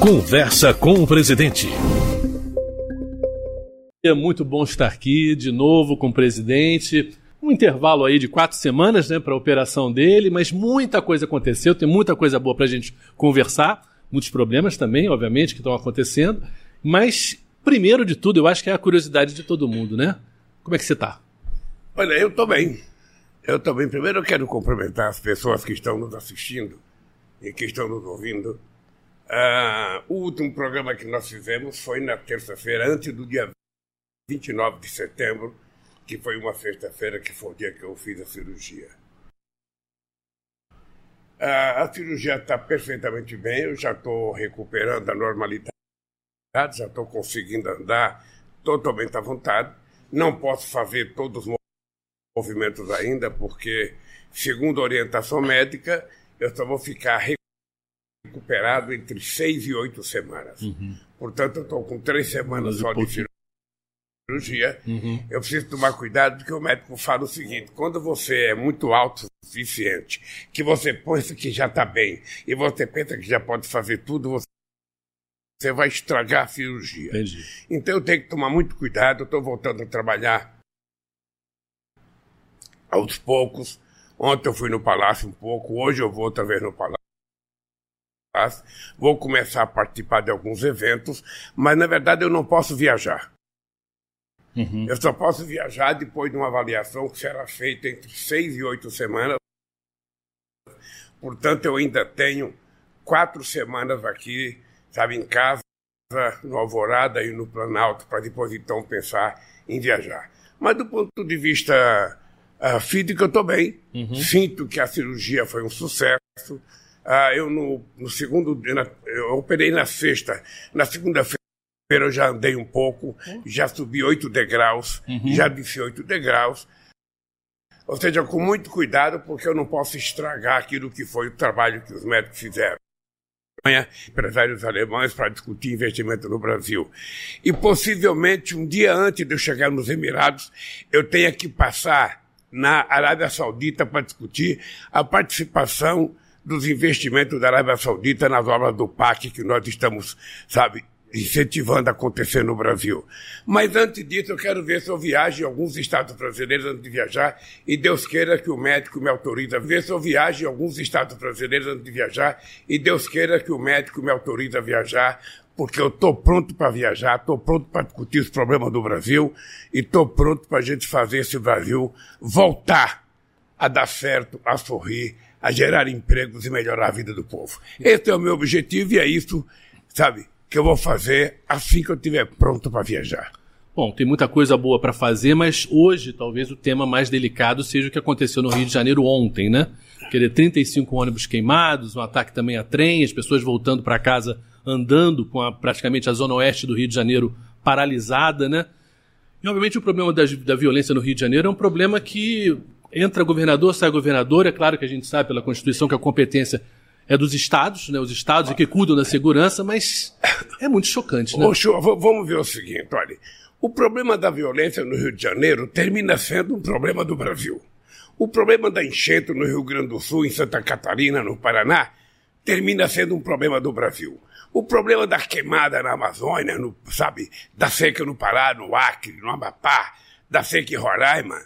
Conversa com o presidente. É muito bom estar aqui de novo com o presidente. Um intervalo aí de quatro semanas né, para a operação dele, mas muita coisa aconteceu, tem muita coisa boa para a gente conversar, muitos problemas também, obviamente, que estão acontecendo. Mas, primeiro de tudo, eu acho que é a curiosidade de todo mundo, né? Como é que você está? Olha, eu estou bem. Eu estou bem. Primeiro eu quero cumprimentar as pessoas que estão nos assistindo e que estão nos ouvindo. Uh, o último programa que nós fizemos foi na terça-feira, antes do dia 29 de setembro, que foi uma sexta-feira, que foi o dia que eu fiz a cirurgia. Uh, a cirurgia está perfeitamente bem, eu já estou recuperando a normalidade, já estou conseguindo andar totalmente à vontade. Não posso fazer todos os movimentos ainda, porque, segundo a orientação médica, eu só vou ficar recuperado entre seis e oito semanas. Uhum. Portanto, eu estou com três semanas só de cirurgia. Uhum. Eu preciso tomar cuidado porque o médico fala o seguinte: quando você é muito autossuficiente, que você pensa que já está bem e você pensa que já pode fazer tudo, você você vai estragar a cirurgia. Entendi. Então eu tenho que tomar muito cuidado. Eu estou voltando a trabalhar aos poucos. Ontem eu fui no palácio um pouco, hoje eu vou outra vez no palácio. Vou começar a participar de alguns eventos, mas na verdade eu não posso viajar. Uhum. Eu só posso viajar depois de uma avaliação que será feita entre seis e oito semanas. Portanto, eu ainda tenho quatro semanas aqui, sabe, em casa, no Alvorada e no Planalto, para depois então pensar em viajar. Mas do ponto de vista uh, físico, eu estou bem. Uhum. Sinto que a cirurgia foi um sucesso. Ah, eu no, no segundo, eu operei na sexta, na segunda-feira eu já andei um pouco, já subi oito degraus, uhum. já desci oito degraus. Ou seja, com muito cuidado, porque eu não posso estragar aquilo que foi o trabalho que os médicos fizeram. Empresários alemães para discutir investimento no Brasil. E possivelmente, um dia antes de eu chegar nos Emirados, eu tenha que passar na Arábia Saudita para discutir a participação dos investimentos da Arábia Saudita nas obras do PAC que nós estamos, sabe, incentivando a acontecer no Brasil. Mas antes disso, eu quero ver se eu viajo em alguns estados brasileiros antes de viajar, e Deus queira que o médico me autorize a ver se eu viajo em alguns estados brasileiros antes de viajar, e Deus queira que o médico me autorize a viajar, porque eu estou pronto para viajar, estou pronto para discutir os problemas do Brasil, e estou pronto para a gente fazer esse Brasil voltar a dar certo, a sorrir, a gerar empregos e melhorar a vida do povo. Esse é o meu objetivo e é isso, sabe, que eu vou fazer assim que eu estiver pronto para viajar. Bom, tem muita coisa boa para fazer, mas hoje talvez o tema mais delicado seja o que aconteceu no Rio de Janeiro ontem, né? Querer 35 ônibus queimados, um ataque também a trem, as pessoas voltando para casa andando com a, praticamente a zona oeste do Rio de Janeiro paralisada, né? E obviamente o problema da, da violência no Rio de Janeiro é um problema que entra governador, sai governador. É claro que a gente sabe pela Constituição que a competência é dos estados, né? Os estados que cuidam da segurança, mas é muito chocante, né? Ô, vamos ver o seguinte, olha. O problema da violência no Rio de Janeiro termina sendo um problema do Brasil. O problema da enchente no Rio Grande do Sul, em Santa Catarina, no Paraná, termina sendo um problema do Brasil. O problema da queimada na Amazônia, no, sabe, da seca no Pará, no Acre, no Amapá, da seca em Roraima,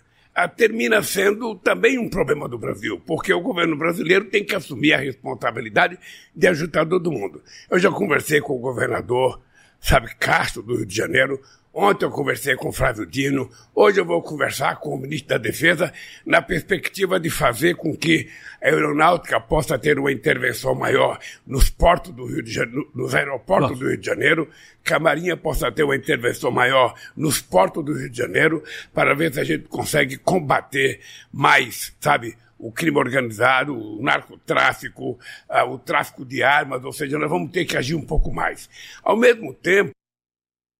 termina sendo também um problema do Brasil, porque o governo brasileiro tem que assumir a responsabilidade de ajudar todo mundo. Eu já conversei com o governador, sabe, Castro, do Rio de Janeiro, Ontem eu conversei com o Flávio Dino, hoje eu vou conversar com o ministro da Defesa na perspectiva de fazer com que a aeronáutica possa ter uma intervenção maior nos portos do Rio de Janeiro, nos aeroportos Nossa. do Rio de Janeiro, que a Marinha possa ter uma intervenção maior nos portos do Rio de Janeiro, para ver se a gente consegue combater mais, sabe, o crime organizado, o narcotráfico, uh, o tráfico de armas, ou seja, nós vamos ter que agir um pouco mais. Ao mesmo tempo,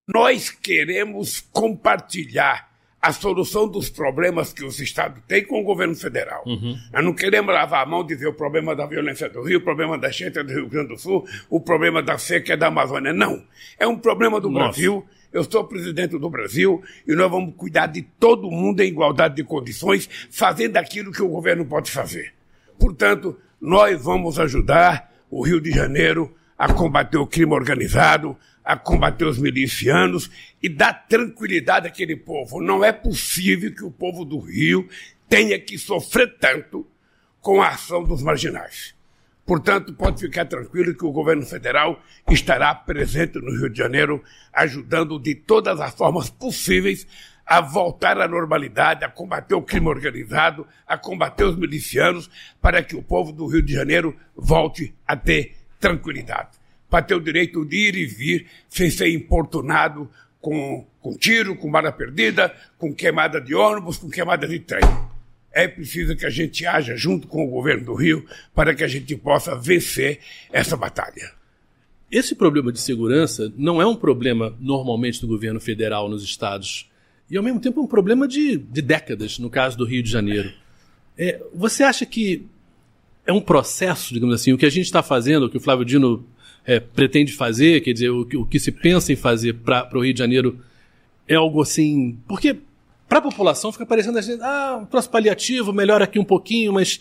nós queremos compartilhar a solução dos problemas que os estados têm com o governo federal. Uhum. Nós não queremos lavar a mão e dizer o problema da violência do Rio, o problema da enchente é do Rio Grande do Sul, o problema da seca é da Amazônia. Não. É um problema do Nossa. Brasil. Eu sou presidente do Brasil e nós vamos cuidar de todo mundo em igualdade de condições, fazendo aquilo que o governo pode fazer. Portanto, nós vamos ajudar o Rio de Janeiro a combater o crime organizado, a combater os milicianos e dar tranquilidade àquele povo. Não é possível que o povo do Rio tenha que sofrer tanto com a ação dos marginais. Portanto, pode ficar tranquilo que o governo federal estará presente no Rio de Janeiro, ajudando de todas as formas possíveis a voltar à normalidade, a combater o crime organizado, a combater os milicianos, para que o povo do Rio de Janeiro volte a ter tranquilidade, para ter o direito de ir e vir sem ser importunado com, com tiro, com bala perdida, com queimada de ônibus, com queimada de trem. É preciso que a gente haja junto com o governo do Rio para que a gente possa vencer essa batalha. Esse problema de segurança não é um problema normalmente do governo federal nos estados e, ao mesmo tempo, um problema de, de décadas, no caso do Rio de Janeiro. É, você acha que é um processo, digamos assim, o que a gente está fazendo, o que o Flávio Dino é, pretende fazer, quer dizer, o, o que se pensa em fazer para o Rio de Janeiro é algo assim. Porque para a população fica parecendo assim, ah, um troço paliativo, melhora aqui um pouquinho, mas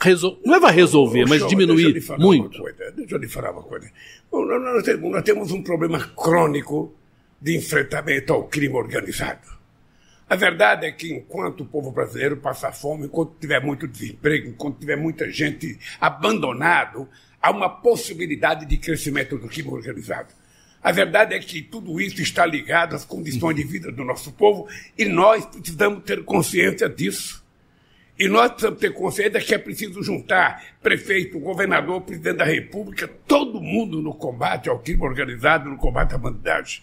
resol... não é vai resolver, mas diminuir muito. deixa eu lhe falar uma coisa. Bom, nós, temos, nós temos um problema crônico de enfrentamento ao crime organizado. A verdade é que enquanto o povo brasileiro passa fome, enquanto tiver muito desemprego, enquanto tiver muita gente abandonado, há uma possibilidade de crescimento do crime organizado. A verdade é que tudo isso está ligado às condições de vida do nosso povo e nós precisamos ter consciência disso. E nós precisamos ter consciência que é preciso juntar prefeito, governador, presidente da República, todo mundo no combate ao crime organizado, no combate à bandidagem.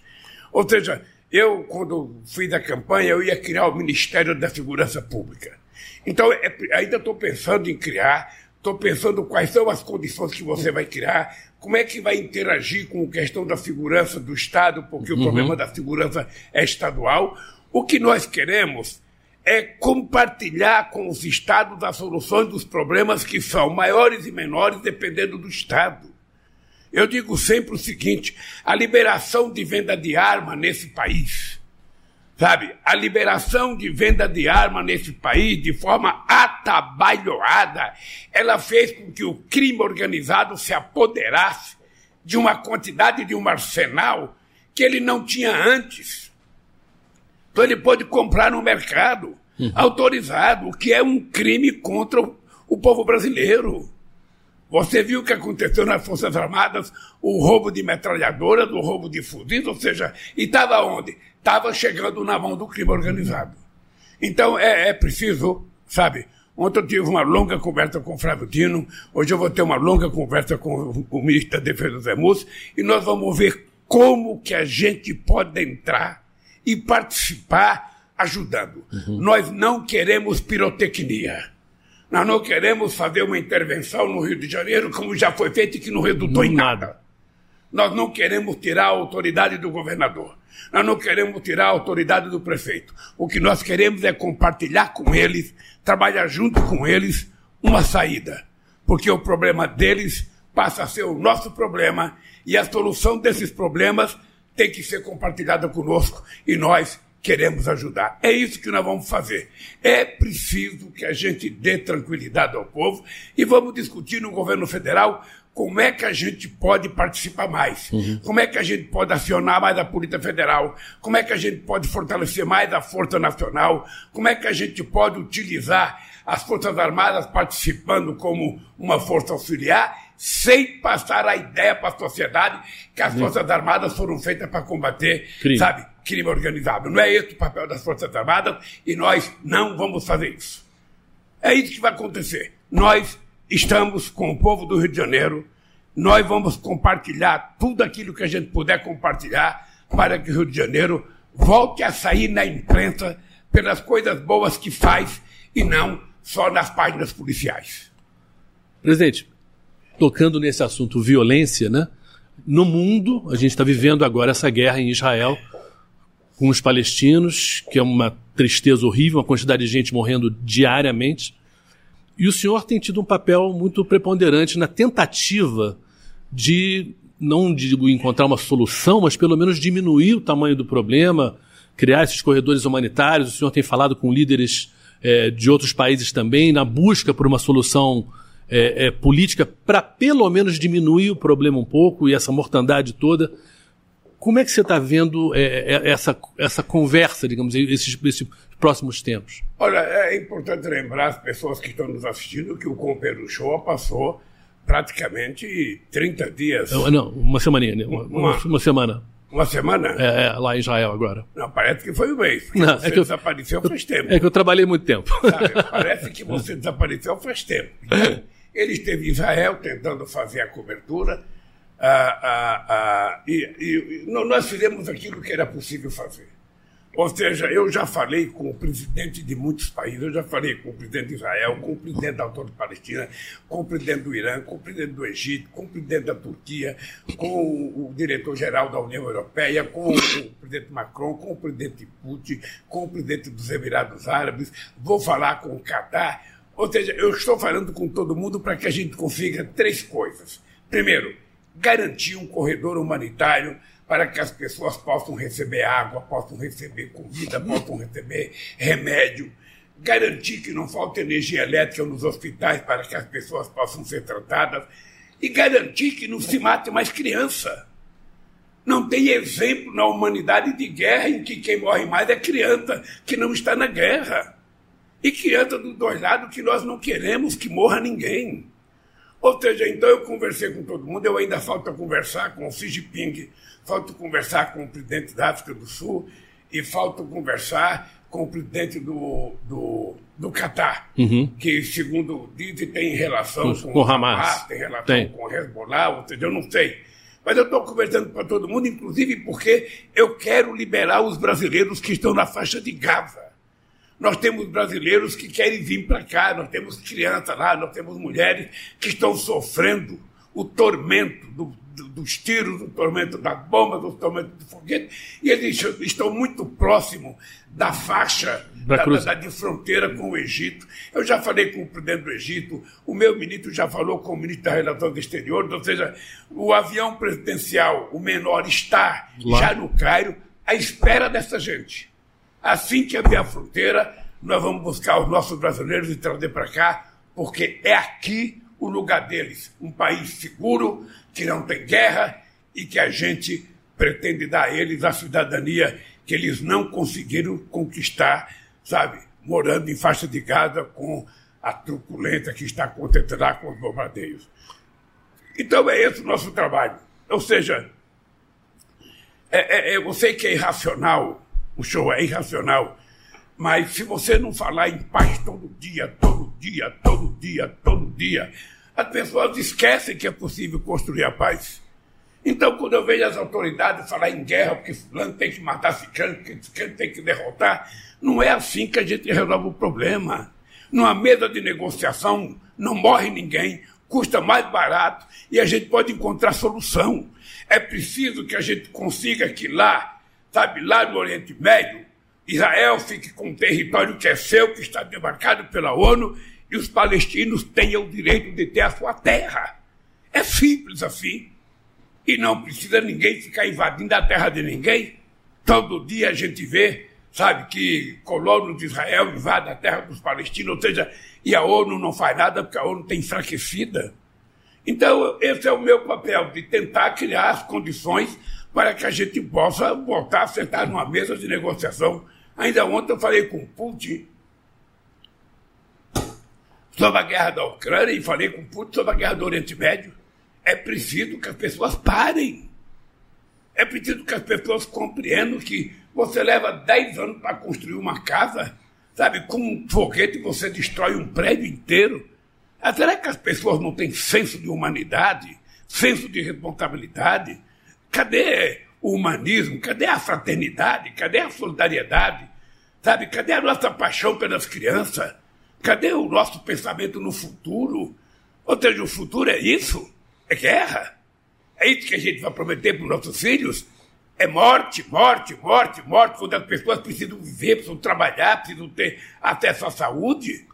Ou seja, eu, quando fui da campanha, eu ia criar o Ministério da Segurança Pública. Então, é, ainda estou pensando em criar, estou pensando quais são as condições que você vai criar, como é que vai interagir com a questão da segurança do Estado, porque uhum. o problema da segurança é estadual. O que nós queremos é compartilhar com os Estados as soluções dos problemas que são maiores e menores dependendo do Estado. Eu digo sempre o seguinte: a liberação de venda de arma nesse país, sabe? A liberação de venda de arma nesse país de forma atabalhoada, ela fez com que o crime organizado se apoderasse de uma quantidade de um arsenal que ele não tinha antes. Então ele pode comprar no mercado uhum. autorizado, o que é um crime contra o, o povo brasileiro. Você viu o que aconteceu nas Forças Armadas, o roubo de metralhadoras, o roubo de fuzis, ou seja, e estava onde? Estava chegando na mão do crime organizado. Então é, é preciso, sabe, Ontem eu tive uma longa conversa com o Flávio Dino, hoje eu vou ter uma longa conversa com o ministro da Defesa Zé Múcio, e nós vamos ver como que a gente pode entrar e participar ajudando. Uhum. Nós não queremos pirotecnia. Nós não queremos fazer uma intervenção no Rio de Janeiro como já foi feito e que não resultou em nada. Nós não queremos tirar a autoridade do governador. Nós não queremos tirar a autoridade do prefeito. O que nós queremos é compartilhar com eles, trabalhar junto com eles uma saída. Porque o problema deles passa a ser o nosso problema e a solução desses problemas tem que ser compartilhada conosco e nós queremos ajudar. É isso que nós vamos fazer. É preciso que a gente dê tranquilidade ao povo e vamos discutir no governo federal como é que a gente pode participar mais, uhum. como é que a gente pode acionar mais a Polícia Federal, como é que a gente pode fortalecer mais a Força Nacional, como é que a gente pode utilizar as Forças Armadas participando como uma força auxiliar, sem passar a ideia para a sociedade que as uhum. Forças Armadas foram feitas para combater, Crime. sabe, crime organizado. Não é esse o papel das Forças Armadas e nós não vamos fazer isso. É isso que vai acontecer. Nós estamos com o povo do Rio de Janeiro, nós vamos compartilhar tudo aquilo que a gente puder compartilhar para que o Rio de Janeiro volte a sair na imprensa pelas coisas boas que faz e não só nas páginas policiais. Presidente, tocando nesse assunto violência, né? No mundo, a gente está vivendo agora essa guerra em Israel com os palestinos, que é uma tristeza horrível, uma quantidade de gente morrendo diariamente. E o senhor tem tido um papel muito preponderante na tentativa de, não digo encontrar uma solução, mas pelo menos diminuir o tamanho do problema, criar esses corredores humanitários. O senhor tem falado com líderes é, de outros países também, na busca por uma solução é, é, política para pelo menos diminuir o problema um pouco e essa mortandade toda. Como é que você está vendo é, é, essa, essa conversa, digamos, esses, esses próximos tempos? Olha, é importante lembrar as pessoas que estão nos assistindo que o Comperu Show passou praticamente 30 dias. Não, uma semaninha, né? uma, uma, uma semana. Uma semana? É, é, lá em Israel agora. Não, parece que foi um mês. Não, você é que eu, desapareceu faz tempo. É que eu trabalhei muito tempo. Sabe, parece que você desapareceu faz tempo. Então, ele esteve em Israel tentando fazer a cobertura. Ah, ah, ah, e, e, nós fizemos aquilo que era possível fazer. Ou seja, eu já falei com o presidente de muitos países, eu já falei com o presidente de Israel, com o presidente da Autor de Palestina, com o presidente do Irã, com o presidente do Egito, com o presidente da Turquia, com o diretor-geral da União Europeia, com o presidente Macron, com o presidente Putin, com o presidente dos Emirados Árabes, vou falar com o Qatar. Ou seja, eu estou falando com todo mundo para que a gente consiga três coisas. Primeiro, garantir um corredor humanitário para que as pessoas possam receber água, possam receber comida, possam receber remédio, garantir que não falte energia elétrica nos hospitais para que as pessoas possam ser tratadas e garantir que não se mate mais criança. Não tem exemplo na humanidade de guerra em que quem morre mais é criança que não está na guerra. E criança dos dois lados que nós não queremos que morra ninguém. Ou seja, então eu conversei com todo mundo, eu ainda falta conversar com o Xi Jinping, falta conversar com o presidente da África do Sul e falta conversar com o presidente do, do, do Catar, uhum. que, segundo dizem, tem relação com, com o Hamas, Hamas tem relação tem. com o Hezbollah, ou seja, eu não sei. Mas eu estou conversando para todo mundo, inclusive porque eu quero liberar os brasileiros que estão na faixa de Gaza. Nós temos brasileiros que querem vir para cá, nós temos crianças lá, nós temos mulheres que estão sofrendo o tormento do, do, dos tiros, do tormento das bombas, do tormento do foguete, e eles estão muito próximos da faixa da, da, da, de fronteira com o Egito. Eu já falei com o presidente do Egito, o meu ministro já falou com o ministro da Relações Exteriores, ou seja, o avião presidencial, o menor, está lá. já no Cairo à espera dessa gente. Assim que abrir a fronteira, nós vamos buscar os nossos brasileiros e trazer para cá, porque é aqui o lugar deles. Um país seguro, que não tem guerra e que a gente pretende dar a eles a cidadania que eles não conseguiram conquistar, sabe? Morando em faixa de Gaza com a truculência que está acontecendo lá com os bombardeios. Então é esse o nosso trabalho. Ou seja, é, é, é, eu sei que é irracional o show é irracional. Mas se você não falar em paz todo dia, todo dia, todo dia, todo dia, as pessoas esquecem que é possível construir a paz. Então, quando eu vejo as autoridades falar em guerra, porque fulano tem que matar ciclano, que ciclano tem que derrotar, não é assim que a gente resolve o problema. Numa mesa de negociação, não morre ninguém, custa mais barato e a gente pode encontrar solução. É preciso que a gente consiga que lá sabe, lá no Oriente Médio, Israel fique com um território que é seu, que está demarcado pela ONU, e os palestinos tenham o direito de ter a sua terra. É simples assim. E não precisa ninguém ficar invadindo a terra de ninguém. Todo dia a gente vê, sabe, que colonos de Israel invadem a terra dos palestinos, ou seja, e a ONU não faz nada porque a ONU está enfraquecida. Então, esse é o meu papel, de tentar criar as condições para que a gente possa voltar a sentar numa mesa de negociação. Ainda ontem eu falei com Putin sobre a guerra da Ucrânia e falei com Putin sobre a guerra do Oriente Médio. É preciso que as pessoas parem. É preciso que as pessoas compreendam que você leva 10 anos para construir uma casa, sabe? Com um foguete você destrói um prédio inteiro. Ah, será que as pessoas não têm senso de humanidade, senso de responsabilidade? Cadê o humanismo? Cadê a fraternidade? Cadê a solidariedade? Sabe, cadê a nossa paixão pelas crianças? Cadê o nosso pensamento no futuro? Ou seja, o futuro é isso? É guerra? É isso que a gente vai prometer para os nossos filhos? É morte, morte, morte, morte, quando as pessoas precisam viver, precisam trabalhar, precisam ter acesso à saúde.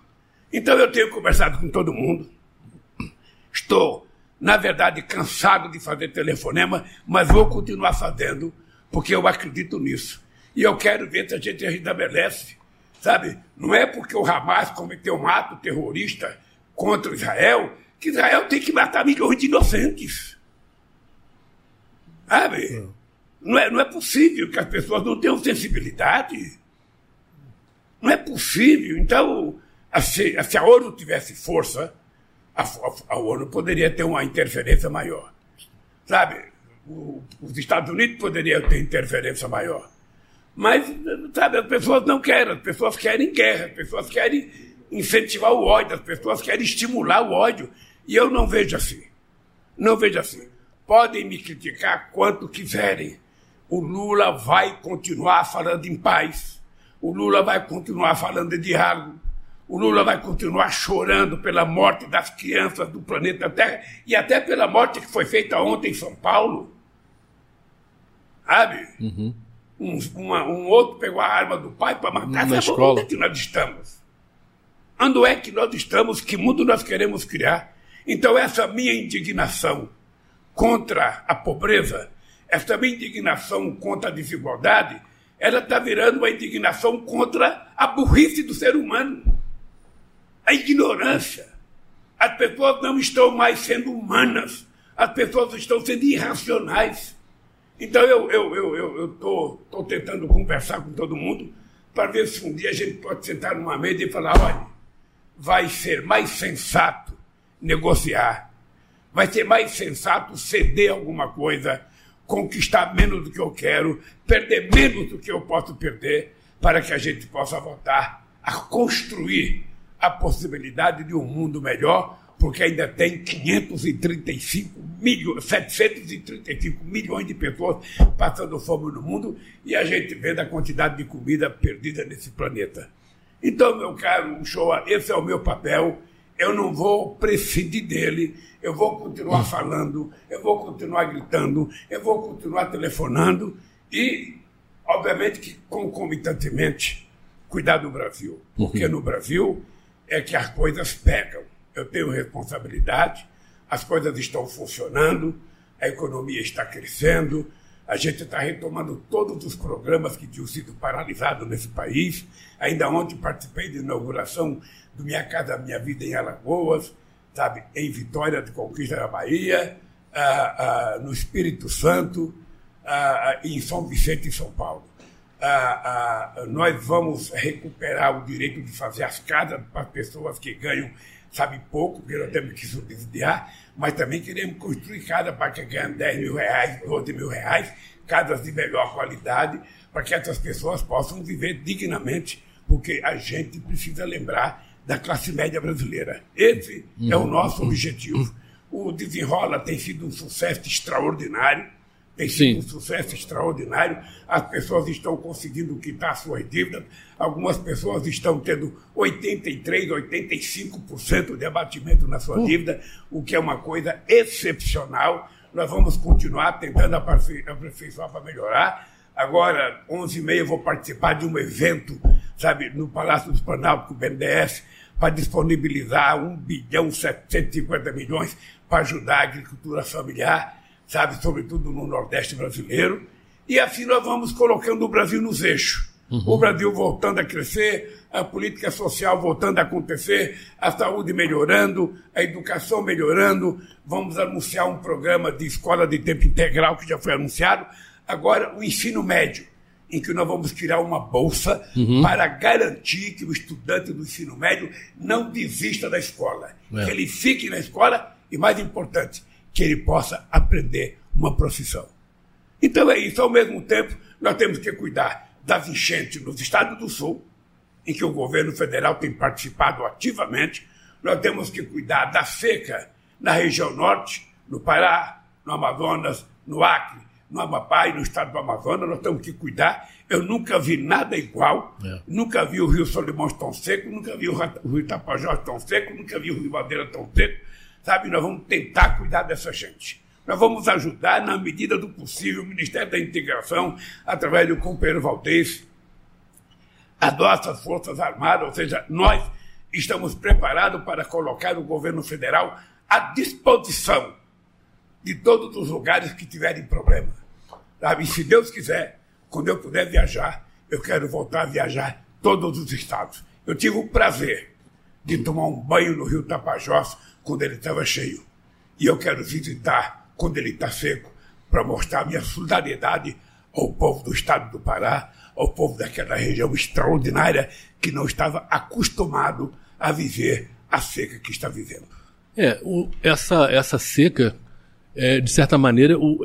Então eu tenho conversado com todo mundo. Estou na verdade, cansado de fazer telefonema, mas vou continuar fazendo, porque eu acredito nisso. E eu quero ver se a gente restabelece, sabe? Não é porque o Hamas cometeu um ato terrorista contra Israel que Israel tem que matar milhões de inocentes. Sabe? Não é, não é possível que as pessoas não tenham sensibilidade. Não é possível. Então, se, se a ONU tivesse força, a, a, ONU poderia ter uma interferência maior. Sabe? O, os Estados Unidos poderiam ter interferência maior. Mas, sabe, as pessoas não querem, as pessoas querem guerra, as pessoas querem incentivar o ódio, as pessoas querem estimular o ódio. E eu não vejo assim. Não vejo assim. Podem me criticar quanto quiserem. O Lula vai continuar falando em paz. O Lula vai continuar falando de diálogo. O Lula vai continuar chorando pela morte das crianças do planeta Terra e até pela morte que foi feita ontem em São Paulo. Sabe? Uhum. Um, uma, um, outro pegou a arma do pai para matar. Na escola. Onde é que nós estamos? Onde é que nós estamos? Que mundo nós queremos criar? Então, essa minha indignação contra a pobreza, essa minha indignação contra a desigualdade, ela está virando uma indignação contra a burrice do ser humano a ignorância. As pessoas não estão mais sendo humanas, as pessoas estão sendo irracionais. Então eu estou eu, eu, eu, tô, tô tentando conversar com todo mundo para ver se um dia a gente pode sentar numa mesa e falar, olha, vai ser mais sensato negociar, vai ser mais sensato ceder alguma coisa, conquistar menos do que eu quero, perder menos do que eu posso perder, para que a gente possa voltar a construir a possibilidade de um mundo melhor, porque ainda tem 535 milhões, 735 milhões de pessoas passando fome no mundo e a gente vê da quantidade de comida perdida nesse planeta. Então, meu caro Shoa, esse é o meu papel. Eu não vou prescindir dele, eu vou continuar falando, eu vou continuar gritando, eu vou continuar telefonando e, obviamente, que concomitantemente, cuidar do Brasil. Porque no Brasil é que as coisas pegam. Eu tenho responsabilidade, as coisas estão funcionando, a economia está crescendo, a gente está retomando todos os programas que tinham sido paralisados nesse país. Ainda ontem participei da inauguração do Minha Casa Minha Vida em Alagoas, sabe, em Vitória de Conquista da Bahia, ah, ah, no Espírito Santo ah, e em São Vicente, em São Paulo ah, ah, nós vamos recuperar o direito de fazer as casas para as pessoas que ganham, sabe, pouco, porque nós temos que subsidiar, mas também queremos construir casa para quem ganha 10 mil reais, 12 mil reais, casas de melhor qualidade, para que essas pessoas possam viver dignamente, porque a gente precisa lembrar da classe média brasileira. Esse uhum. é o nosso objetivo. O Desenrola tem sido um sucesso extraordinário tem sido um sucesso extraordinário. As pessoas estão conseguindo quitar suas dívidas. Algumas pessoas estão tendo 83%, 85% de abatimento na sua uh. dívida, o que é uma coisa excepcional. Nós vamos continuar tentando aperfeiçoar para melhorar. Agora, 11h30, vou participar de um evento, sabe, no Palácio dos Planalto, com o BNDES, para disponibilizar 1 bilhão 750 milhões para ajudar a agricultura familiar sabe, sobretudo no Nordeste brasileiro. E assim nós vamos colocando o Brasil nos eixos. Uhum. O Brasil voltando a crescer, a política social voltando a acontecer, a saúde melhorando, a educação melhorando. Vamos anunciar um programa de escola de tempo integral que já foi anunciado. Agora, o ensino médio, em que nós vamos criar uma bolsa uhum. para garantir que o estudante do ensino médio não desista da escola. É. Que ele fique na escola e, mais importante, que ele possa aprender uma profissão. Então é isso. Ao mesmo tempo, nós temos que cuidar das enchentes nos estados do Sul, em que o governo federal tem participado ativamente. Nós temos que cuidar da seca na região norte, no Pará, no Amazonas, no Acre, no Amapá e no estado do Amazonas. Nós temos que cuidar. Eu nunca vi nada igual. É. Nunca vi o Rio Solimões tão seco, nunca vi o Rio Tapajós tão seco, nunca vi o Rio Madeira tão seco sabe? Nós vamos tentar cuidar dessa gente. Nós vamos ajudar, na medida do possível, o Ministério da Integração, através do companheiro Valdez, as nossas Forças Armadas, ou seja, nós estamos preparados para colocar o governo federal à disposição de todos os lugares que tiverem problema. Sabe? E se Deus quiser, quando eu puder viajar, eu quero voltar a viajar todos os estados. Eu tive o prazer de tomar um banho no Rio Tapajós quando ele estava cheio. E eu quero visitar quando ele está seco, para mostrar minha solidariedade ao povo do estado do Pará, ao povo daquela região extraordinária que não estava acostumado a viver a seca que está vivendo. É, o, essa, essa seca, é, de certa maneira, o,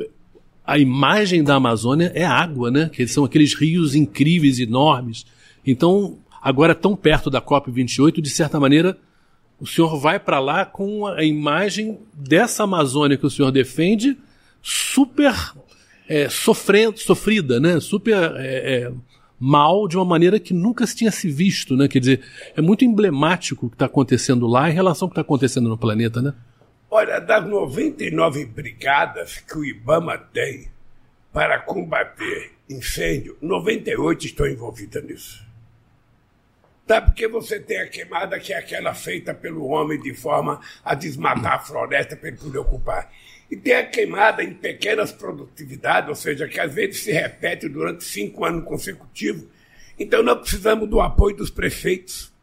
a imagem da Amazônia é água, né? Que são aqueles rios incríveis, enormes. Então, agora tão perto da COP28, de certa maneira, o senhor vai para lá com a imagem dessa Amazônia que o senhor defende, super é, sofrendo, sofrida, né? Super é, é, mal de uma maneira que nunca se tinha se visto, né? Quer dizer, é muito emblemático o que está acontecendo lá em relação ao que está acontecendo no planeta, né? Olha, das 99 brigadas que o IBAMA tem para combater incêndio, 98 estão envolvidas nisso. Tá? Porque você tem a queimada que é aquela feita pelo homem de forma a desmatar a floresta para ele poder ocupar. E tem a queimada em pequenas produtividades, ou seja, que às vezes se repete durante cinco anos consecutivos. Então nós precisamos do apoio dos prefeitos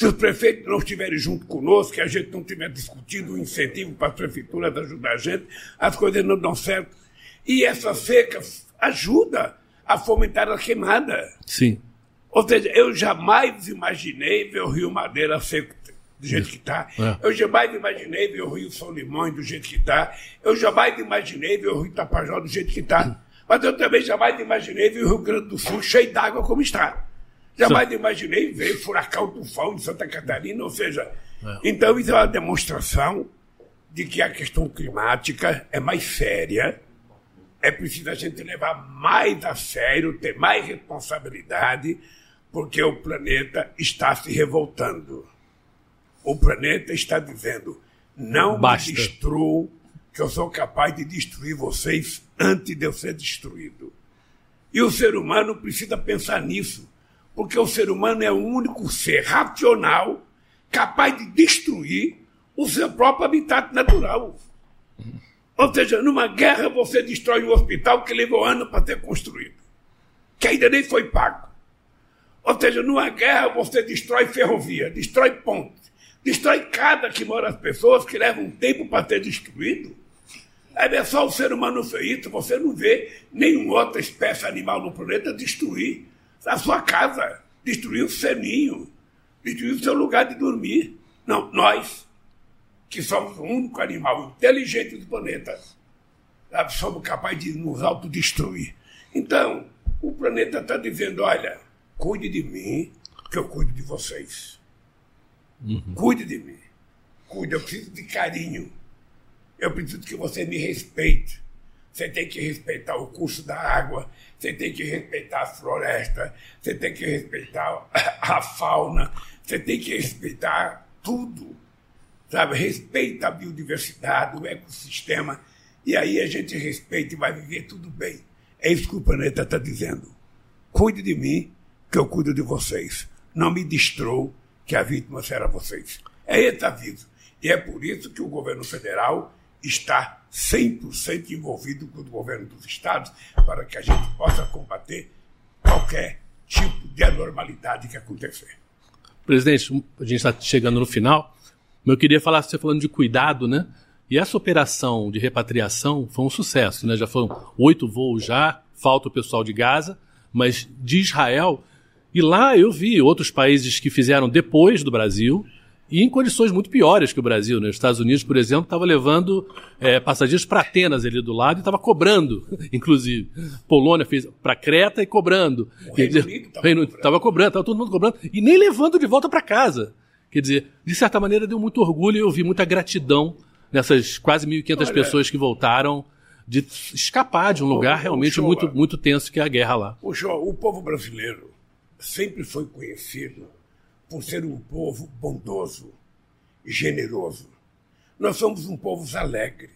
se os prefeitos não estiverem junto conosco, que a gente não estiver discutindo o um incentivo para as prefeituras ajudar a gente, as coisas não dão certo. E essa seca ajuda a fomentar a queimada. Sim. Ou seja, eu jamais imaginei ver o Rio Madeira seco do jeito que está. É. Eu jamais imaginei ver o Rio São Limões do jeito que está. Eu jamais imaginei ver o Rio Tapajós do jeito que está. Mas eu também jamais imaginei ver o Rio Grande do Sul cheio d'água como está. Jamais imaginei ver furacão tufão de Santa Catarina, ou seja, é. então isso é uma demonstração de que a questão climática é mais séria, é preciso a gente levar mais a sério, ter mais responsabilidade, porque o planeta está se revoltando. O planeta está dizendo: não Basta. me destruam, que eu sou capaz de destruir vocês antes de eu ser destruído. E o ser humano precisa pensar nisso porque o ser humano é o único ser racional capaz de destruir o seu próprio habitat natural. Ou seja, numa guerra você destrói um hospital que levou anos para ser construído, que ainda nem foi pago. Ou seja, numa guerra você destrói ferrovia, destrói pontes, destrói cada que mora as pessoas que leva um tempo para ser destruído. É só o ser humano fez isso, você não vê nenhuma outra espécie animal no planeta destruir a sua casa, destruiu o seninho, destruiu o seu lugar de dormir. Não, nós, que somos o único animal inteligente do planeta, somos capazes de nos autodestruir. Então, o planeta está dizendo: olha, cuide de mim, que eu cuido de vocês. Uhum. Cuide de mim. Cuide, eu preciso de carinho. Eu preciso que você me respeite. Você tem que respeitar o curso da água, você tem que respeitar a floresta, você tem que respeitar a fauna, você tem que respeitar tudo. Sabe? Respeita a biodiversidade, o ecossistema, e aí a gente respeita e vai viver tudo bem. É isso que o planeta está dizendo. Cuide de mim, que eu cuido de vocês. Não me destrou, que a vítima será vocês. É esse aviso. E é por isso que o governo federal está 100% envolvido com o governo dos estados para que a gente possa combater qualquer tipo de anormalidade que acontecer. Presidente, a gente está chegando no final, mas eu queria falar, você falando de cuidado, né? E essa operação de repatriação foi um sucesso, né? Já foram oito voos já, falta o pessoal de Gaza, mas de Israel. E lá eu vi outros países que fizeram depois do Brasil, e em condições muito piores que o Brasil. Né? Os Estados Unidos, por exemplo, estava levando é, passageiros para Atenas ali do lado e estava cobrando, inclusive. Polônia fez para Creta e cobrando. O Reino Unido estava cobrando, estava todo mundo cobrando e nem levando de volta para casa. Quer dizer, de certa maneira deu muito orgulho e eu vi muita gratidão nessas quase 1.500 pessoas que voltaram de escapar de um lugar realmente muito, muito tenso que é a guerra lá. O, show, o povo brasileiro sempre foi conhecido por ser um povo bondoso e generoso. Nós somos um povo alegre.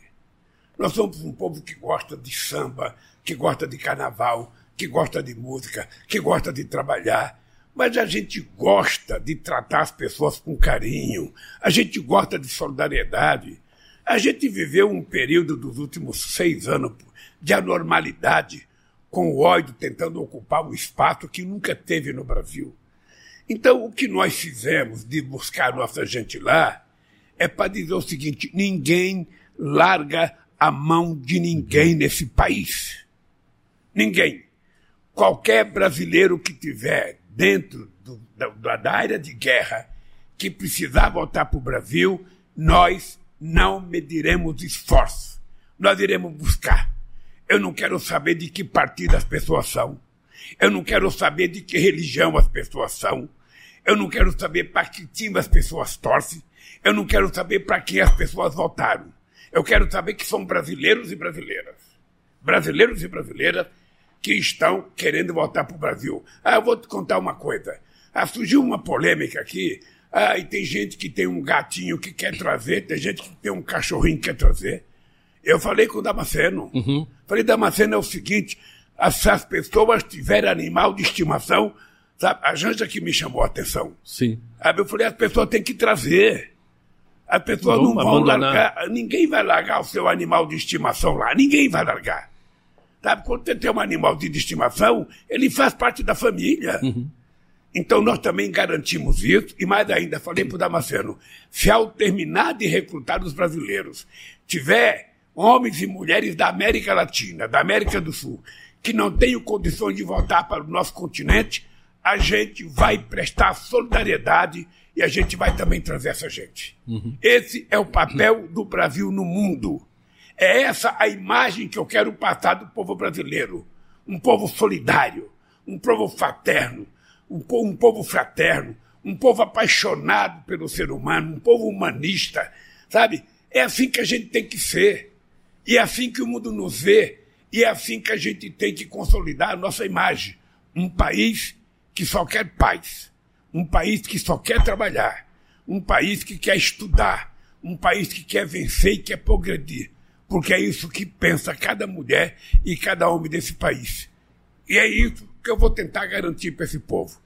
Nós somos um povo que gosta de samba, que gosta de carnaval, que gosta de música, que gosta de trabalhar. Mas a gente gosta de tratar as pessoas com carinho, a gente gosta de solidariedade. A gente viveu um período dos últimos seis anos de anormalidade, com o ódio tentando ocupar um espaço que nunca teve no Brasil. Então, o que nós fizemos de buscar nossa gente lá é para dizer o seguinte: ninguém larga a mão de ninguém nesse país. Ninguém. Qualquer brasileiro que tiver dentro do, da, da área de guerra que precisar voltar para o Brasil, nós não mediremos esforço. Nós iremos buscar. Eu não quero saber de que partido as pessoas são. Eu não quero saber de que religião as pessoas são. Eu não quero saber para que time as pessoas torcem. Eu não quero saber para quem as pessoas votaram. Eu quero saber que são brasileiros e brasileiras. Brasileiros e brasileiras que estão querendo voltar para o Brasil. Ah, eu vou te contar uma coisa. Ah, surgiu uma polêmica aqui. Ah, e tem gente que tem um gatinho que quer trazer, tem gente que tem um cachorrinho que quer trazer. Eu falei com o Damasceno. Uhum. Falei, Damasceno, é o seguinte: se as pessoas tiverem animal de estimação, sabe? A Janja que me chamou a atenção. Sim. Aí eu falei, as pessoas têm que trazer. As pessoas Vamos não vão abandonar. largar. Ninguém vai largar o seu animal de estimação lá. Ninguém vai largar. Sabe? Quando você tem um animal de estimação, ele faz parte da família. Uhum. Então nós também garantimos isso, e mais ainda, falei para o Damasceno, se ao terminar de recrutar os brasileiros, tiver homens e mulheres da América Latina, da América do Sul, que não tenham condições de voltar para o nosso continente, a gente vai prestar solidariedade e a gente vai também trazer essa gente. Uhum. Esse é o papel do Brasil no mundo. É essa a imagem que eu quero passar do povo brasileiro. Um povo solidário, um povo fraterno, um povo, fraterno, um povo apaixonado pelo ser humano, um povo humanista, sabe? É assim que a gente tem que ser. E é assim que o mundo nos vê. E é assim que a gente tem que consolidar a nossa imagem. Um país que só quer paz. Um país que só quer trabalhar. Um país que quer estudar. Um país que quer vencer e quer progredir. Porque é isso que pensa cada mulher e cada homem desse país. E é isso que eu vou tentar garantir para esse povo.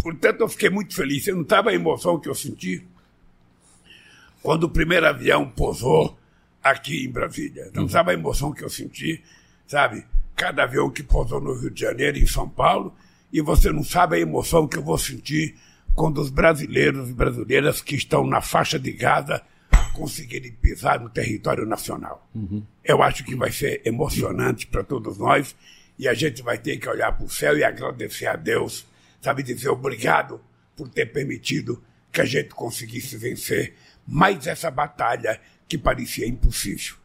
Portanto, eu fiquei muito feliz. Você não estava a emoção que eu senti quando o primeiro avião pousou aqui em Brasília. Não uhum. sabe a emoção que eu senti, sabe? Cada avião que pousou no Rio de Janeiro, em São Paulo, e você não sabe a emoção que eu vou sentir quando os brasileiros e brasileiras que estão na faixa de Gaza conseguirem pisar no território nacional. Uhum. Eu acho que vai ser emocionante para todos nós e a gente vai ter que olhar para o céu e agradecer a Deus, sabe, dizer obrigado por ter permitido que a gente conseguisse vencer mais essa batalha que parecia impossível.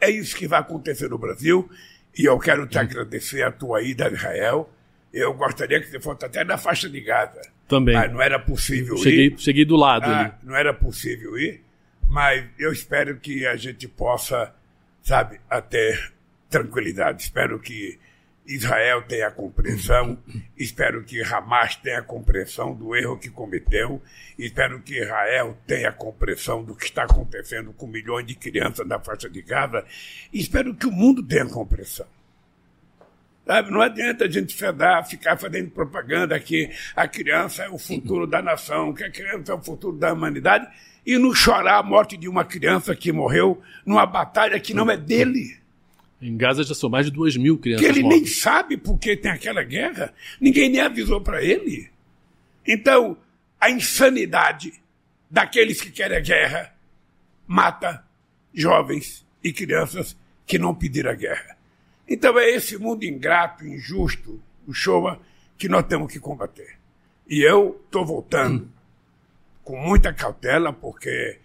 É isso que vai acontecer no Brasil e eu quero te agradecer a tua ida a Israel. Eu gostaria que você fosse até na faixa de Gaza. Também. Mas não era possível cheguei, ir. Cheguei do lado ah. Não era possível ir, mas eu espero que a gente possa, sabe, até tranquilidade. Espero que Israel tenha a compreensão, espero que Hamas tenha a compreensão do erro que cometeu, espero que Israel tenha a compreensão do que está acontecendo com milhões de crianças na faixa de Gaza, espero que o mundo tenha compreensão. Sabe? Não adianta a gente fedar, ficar fazendo propaganda que a criança é o futuro da nação, que a criança é o futuro da humanidade, e não chorar a morte de uma criança que morreu numa batalha que não é dele. Em Gaza já são mais de duas mil crianças Que ele mortas. nem sabe por que tem aquela guerra. Ninguém nem avisou para ele. Então, a insanidade daqueles que querem a guerra mata jovens e crianças que não pediram a guerra. Então é esse mundo ingrato, injusto, o Showa, que nós temos que combater. E eu estou voltando hum. Com muita cautela, porque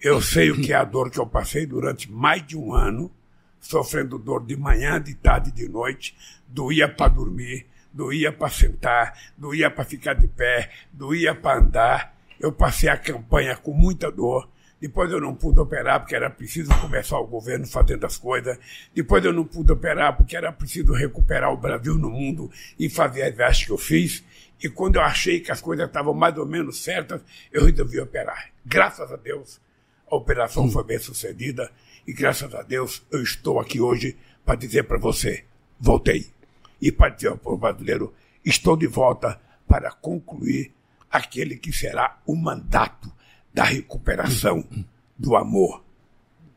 eu sei o que é a dor que eu passei durante mais de um ano sofrendo dor de manhã, de tarde, de noite, doía para dormir, doía para sentar, doía para ficar de pé, doía para andar. Eu passei a campanha com muita dor. Depois eu não pude operar porque era preciso começar o governo fazendo as coisas. Depois eu não pude operar porque era preciso recuperar o Brasil no mundo e fazer as viagens que eu fiz. E quando eu achei que as coisas estavam mais ou menos certas, eu resolvi operar. Graças a Deus, a operação foi bem sucedida. E graças a Deus eu estou aqui hoje para dizer para você: voltei. E para dizer ao povo brasileiro: estou de volta para concluir aquele que será o mandato da recuperação do amor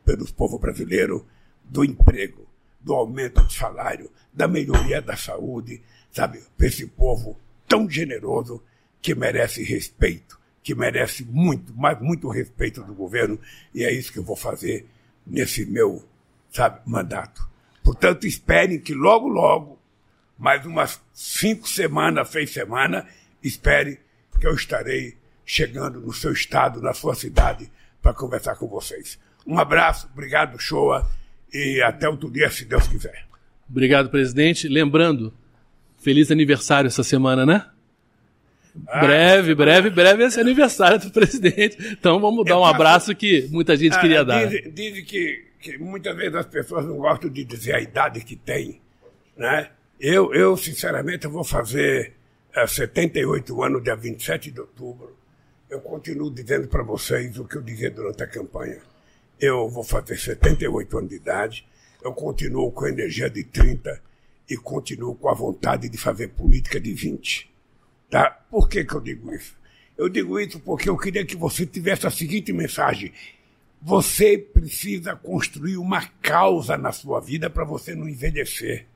pelo povo brasileiro, do emprego, do aumento do salário, da melhoria da saúde, sabe? Para esse povo tão generoso que merece respeito, que merece muito, mas muito respeito do governo, e é isso que eu vou fazer nesse meu, sabe, mandato. Portanto, esperem que logo, logo, mais umas cinco semanas, seis semanas, espere que eu estarei chegando no seu estado, na sua cidade, para conversar com vocês. Um abraço, obrigado, Shoa, e até outro dia, se Deus quiser. Obrigado, presidente. Lembrando, feliz aniversário essa semana, né? Ah, breve, breve, breve esse aniversário do presidente. Então vamos dar um abraço que muita gente ah, queria dar. Dizem, dizem que, que, muitas vezes as pessoas não gostam de dizer a idade que tem. Né? Eu, eu sinceramente, eu vou fazer é, 78 anos, dia 27 de outubro. Eu continuo dizendo para vocês o que eu dizia durante a campanha. Eu vou fazer 78 anos de idade, eu continuo com energia de 30 e continuo com a vontade de fazer política de 20. Tá? Por que, que eu digo isso? Eu digo isso porque eu queria que você tivesse a seguinte mensagem. Você precisa construir uma causa na sua vida para você não envelhecer.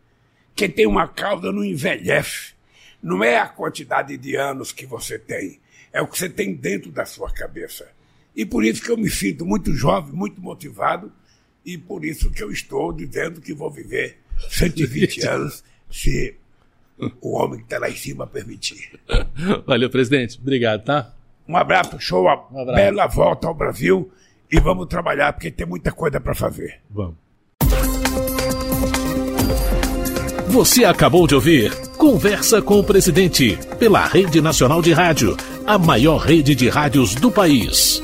Quem tem uma causa não envelhece. Não é a quantidade de anos que você tem, é o que você tem dentro da sua cabeça. E por isso que eu me sinto muito jovem, muito motivado, e por isso que eu estou dizendo que vou viver 120 anos se o homem que está lá em cima permitir. Valeu, presidente. Obrigado, tá? Um abraço, show, uma um abraço. bela volta ao Brasil e vamos trabalhar porque tem muita coisa para fazer. Vamos. Você acabou de ouvir Conversa com o Presidente pela Rede Nacional de Rádio, a maior rede de rádios do país.